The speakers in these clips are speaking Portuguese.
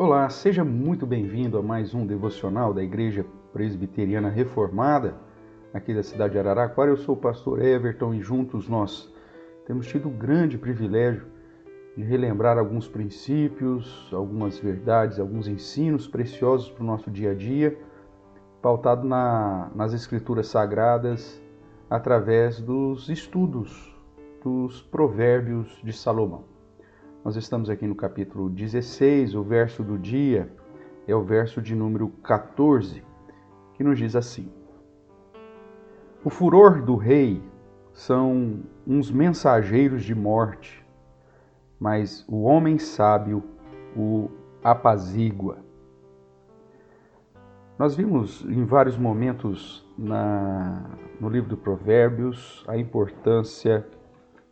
Olá, seja muito bem-vindo a mais um devocional da Igreja Presbiteriana Reformada, aqui da cidade de Araraquara. Eu sou o pastor Everton e juntos nós temos tido o grande privilégio de relembrar alguns princípios, algumas verdades, alguns ensinos preciosos para o nosso dia a dia, pautado na, nas Escrituras Sagradas através dos estudos dos Provérbios de Salomão. Nós estamos aqui no capítulo 16, o verso do dia é o verso de número 14, que nos diz assim: O furor do rei são uns mensageiros de morte, mas o homem sábio o apazigua. Nós vimos em vários momentos na, no livro do Provérbios a importância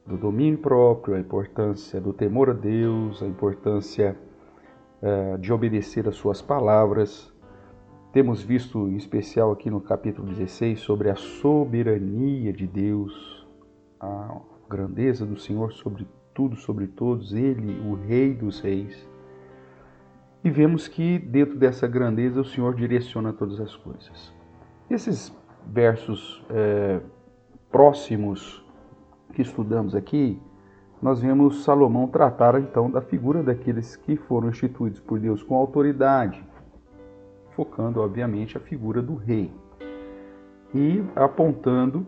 do domínio próprio, a importância do temor a Deus, a importância uh, de obedecer às suas palavras. Temos visto em especial aqui no capítulo 16 sobre a soberania de Deus, a grandeza do Senhor sobre tudo, sobre todos, Ele, o Rei dos Reis. E vemos que dentro dessa grandeza o Senhor direciona todas as coisas. Esses versos é, próximos que estudamos aqui, nós vemos Salomão tratar então da figura daqueles que foram instituídos por Deus com autoridade, focando obviamente a figura do rei. E apontando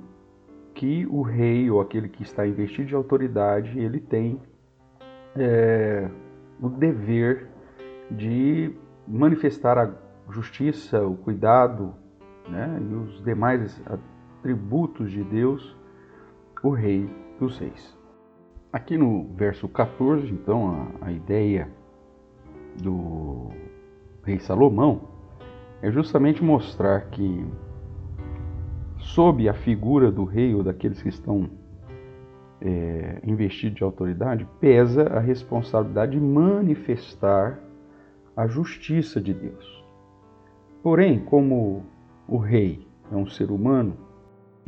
que o rei ou aquele que está investido de autoridade ele tem é, o dever de manifestar a justiça, o cuidado né, e os demais atributos de Deus o rei dos reis. Aqui no verso 14, então, a, a ideia do rei Salomão é justamente mostrar que, sob a figura do rei ou daqueles que estão é, investidos de autoridade, pesa a responsabilidade de manifestar a justiça de Deus. Porém, como o rei é um ser humano,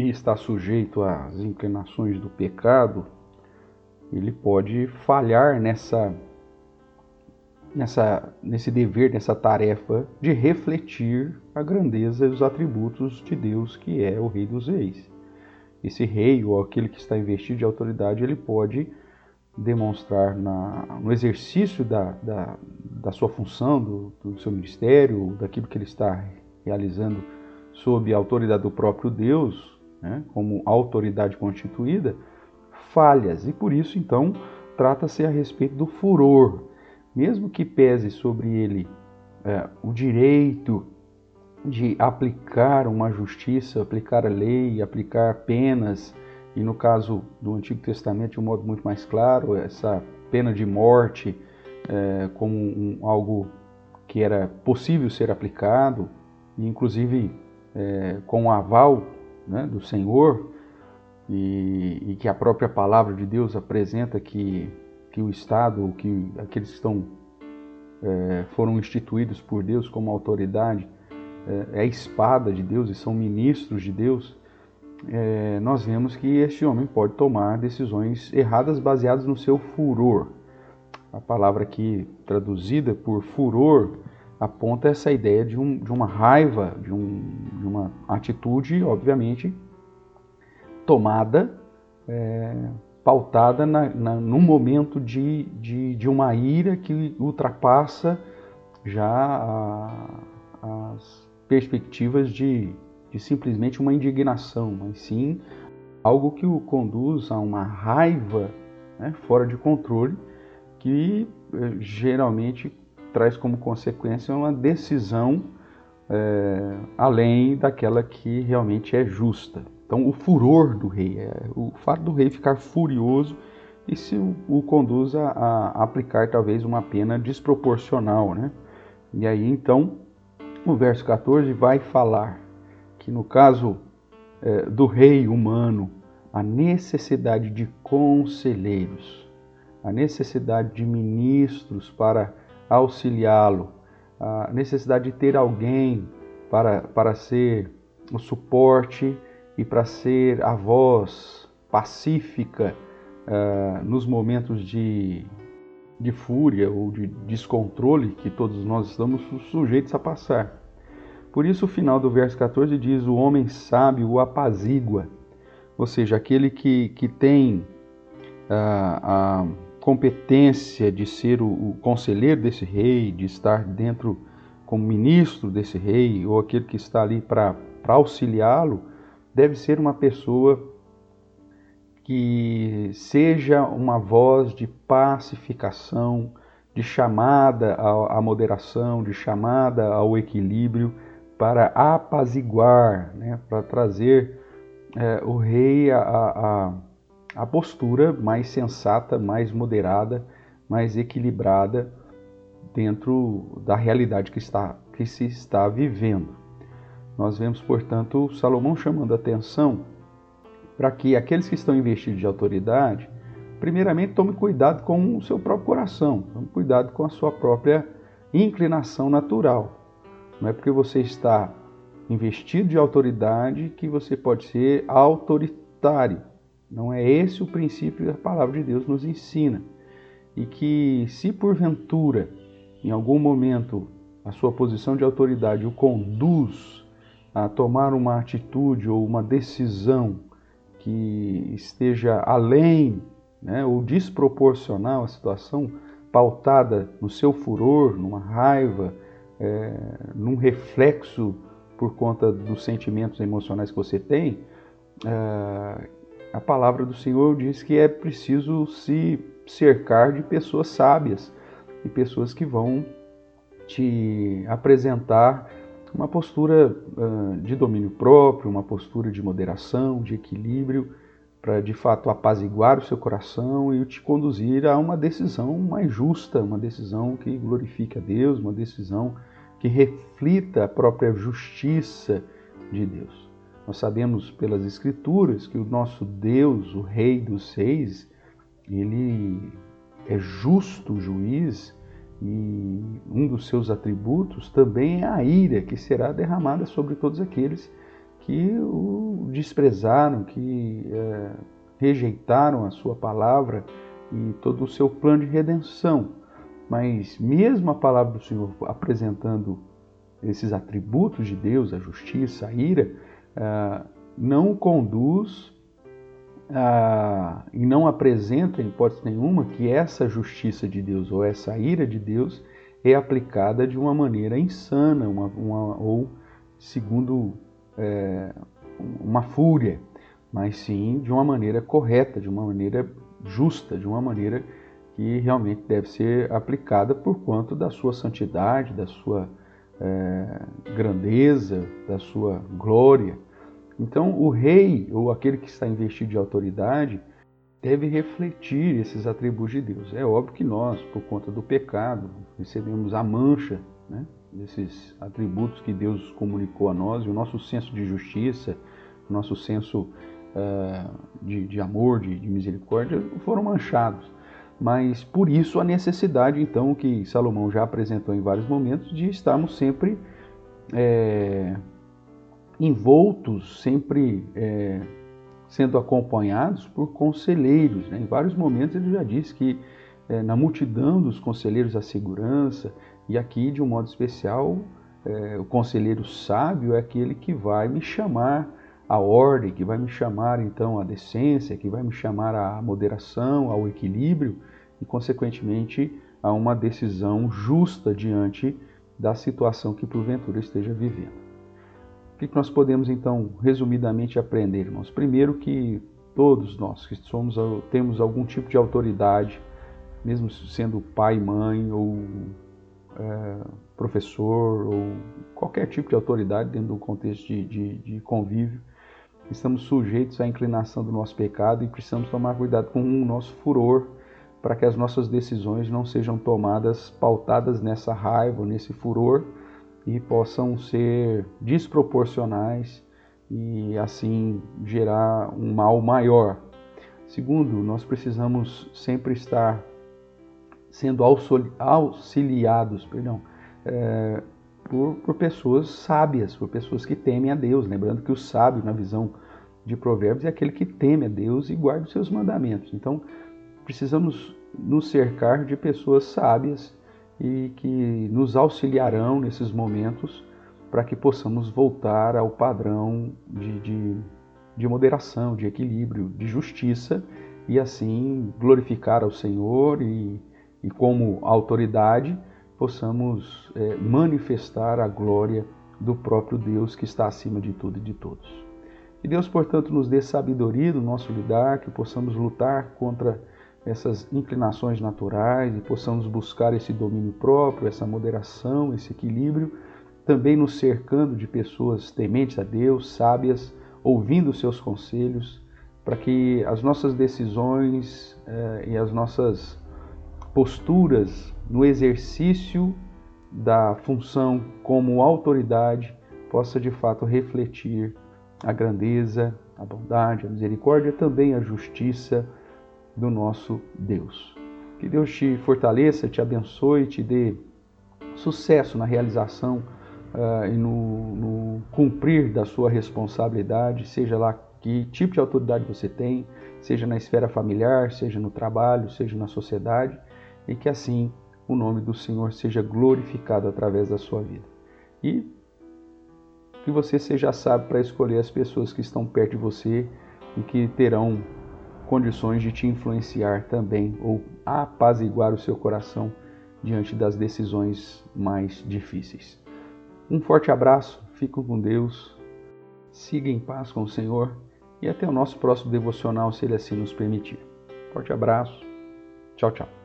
e está sujeito às inclinações do pecado, ele pode falhar nessa, nessa, nesse dever, nessa tarefa de refletir a grandeza e os atributos de Deus, que é o Rei dos Reis. Esse rei ou aquele que está investido de autoridade, ele pode demonstrar na, no exercício da, da, da sua função, do, do seu ministério, daquilo que ele está realizando sob a autoridade do próprio Deus, né, como autoridade constituída, falhas. E por isso, então, trata-se a respeito do furor. Mesmo que pese sobre ele é, o direito de aplicar uma justiça, aplicar a lei, aplicar penas, e no caso do Antigo Testamento, de um modo muito mais claro, essa pena de morte é, como um, algo que era possível ser aplicado, e inclusive é, com o aval né, do Senhor e, e, que a própria palavra de Deus apresenta que, que o Estado, que aqueles que estão, é, foram instituídos por Deus como autoridade, é, é, a espada de Deus e são ministros de Deus, é, nós vemos que este homem pode tomar decisões erradas baseadas no seu furor. A palavra aqui traduzida por furor aponta essa ideia de, um, de uma raiva, de, um, de, uma atitude, obviamente, tomada, é, pautada na, na, num momento de, de, de, uma ira que ultrapassa já a, as perspectivas de, de simplesmente uma indignação, mas sim algo que o conduz a uma raiva né, fora de controle que é, geralmente traz como consequência uma decisão é, além daquela que realmente é justa. Então, o furor do rei, é, o fato do rei ficar furioso, isso o, conduz a, a, aplicar talvez uma pena desproporcional. Né? E aí, então, o verso 14 vai falar que no caso é, do rei humano, a necessidade de conselheiros, a necessidade de ministros para auxiliá-lo, a necessidade de ter alguém para, para ser o suporte e para ser a voz pacífica uh, nos momentos de, de fúria ou de descontrole que todos nós estamos sujeitos a passar. Por isso, o final do verso 14 diz: O homem sábio o apazigua, ou seja, aquele que, que tem a, a competência de ser o, o conselheiro desse rei, de estar dentro como ministro desse rei, ou aquele que está ali para auxiliá-lo, deve ser uma pessoa que seja uma voz de pacificação, de chamada à moderação, de chamada ao equilíbrio, para apaziguar, né, para trazer é, o rei a, a, a postura mais sensata, mais moderada, mais equilibrada dentro da realidade que, está, que se está vivendo. Nós vemos, portanto, Salomão chamando atenção para que aqueles que estão investidos de autoridade, primeiramente, tome cuidado com o seu próprio coração, tome cuidado com a sua própria inclinação natural. Não é porque você está investido de autoridade que você pode ser autoritário. Não é esse o princípio que a palavra de Deus nos ensina. E que, se porventura, em algum momento, a sua posição de autoridade o conduz a tomar uma atitude ou uma decisão que esteja além né, ou desproporcional à situação, pautada no seu furor, numa raiva, é, num reflexo por conta dos sentimentos emocionais que você tem, é, a palavra do Senhor diz que é preciso se cercar de pessoas sábias e pessoas que vão te apresentar uma postura uh, de domínio próprio, uma postura de moderação, de equilíbrio, para de fato apaziguar o seu coração e te conduzir a uma decisão mais justa, uma decisão que glorifique a Deus, uma decisão que reflita a própria justiça de Deus. Nós sabemos pelas Escrituras que o nosso Deus, o Rei dos Reis, ele é justo juiz e um dos seus atributos também é a ira que será derramada sobre todos aqueles que o desprezaram, que é, rejeitaram a sua palavra e todo o seu plano de redenção. Mas mesmo a palavra do Senhor apresentando esses atributos de Deus, a justiça, a ira, não conduz ah, e não apresenta, hipótese nenhuma, que essa justiça de Deus ou essa ira de Deus é aplicada de uma maneira insana uma, uma, ou segundo é, uma fúria, mas sim de uma maneira correta, de uma maneira justa, de uma maneira que realmente deve ser aplicada por quanto da sua santidade, da sua é, grandeza, da sua glória. Então, o rei, ou aquele que está investido de autoridade, deve refletir esses atributos de Deus. É óbvio que nós, por conta do pecado, recebemos a mancha né, desses atributos que Deus comunicou a nós, e o nosso senso de justiça, o nosso senso uh, de, de, amor, de, de misericórdia, foram manchados. Mas por isso a necessidade, então, que Salomão já apresentou em vários momentos, de estarmos sempre é, envoltos, sempre é, sendo acompanhados por conselheiros. Né? Em vários momentos ele já disse que é, na multidão dos conselheiros da segurança, e aqui de um modo especial, é, o conselheiro sábio é aquele que vai me chamar à ordem, que vai me chamar então à decência, que vai me chamar à moderação, ao equilíbrio e, consequentemente, a uma decisão justa diante da situação que porventura esteja vivendo que nós podemos então resumidamente aprender, irmãos? Primeiro que todos nós que somos temos algum tipo de autoridade, mesmo sendo pai, mãe ou é, professor ou qualquer tipo de autoridade dentro do contexto de, de, de convívio, estamos sujeitos à inclinação do nosso pecado e precisamos tomar cuidado com o nosso furor para que as nossas decisões não sejam tomadas pautadas nessa raiva, nesse furor, e possam ser desproporcionais e assim gerar um mal maior. Segundo, nós precisamos sempre estar sendo auxiliados perdão, é, por, por pessoas sábias, por pessoas que temem a Deus. Lembrando que o sábio, na visão de Provérbios, é aquele que teme a Deus e guarda os seus mandamentos. Então, precisamos nos cercar de pessoas sábias e que nos auxiliarão nesses momentos para que possamos voltar ao padrão de, de, de, moderação, de equilíbrio, de justiça e assim glorificar ao Senhor e, e como autoridade possamos é, manifestar a glória do próprio Deus que está acima de tudo e de todos. Que Deus, portanto, nos dê sabedoria no nosso lidar, que possamos lutar contra essas inclinações naturais e possamos buscar esse domínio próprio, essa moderação, esse equilíbrio, também nos cercando de pessoas tementes a Deus, sábias, ouvindo seus conselhos, para que as nossas decisões eh, e as nossas posturas no exercício da função como autoridade possa de fato refletir a grandeza, a bondade, a misericórdia, também a justiça do nosso Deus. Que Deus te fortaleça, te abençoe, te dê sucesso na realização uh, e no, no cumprir da sua responsabilidade, seja lá que tipo de autoridade você tem, seja na esfera familiar, seja no trabalho, seja na sociedade, e que assim o nome do Senhor seja glorificado através da sua vida. E que você seja sábio para escolher as pessoas que estão perto de você e que terão condições de te influenciar também ou apaziguar o seu coração diante das decisões mais difíceis. Um forte abraço, fico com Deus, siga em paz com o Senhor e até o nosso próximo devocional, se Ele assim nos permitir. Forte abraço, tchau, tchau.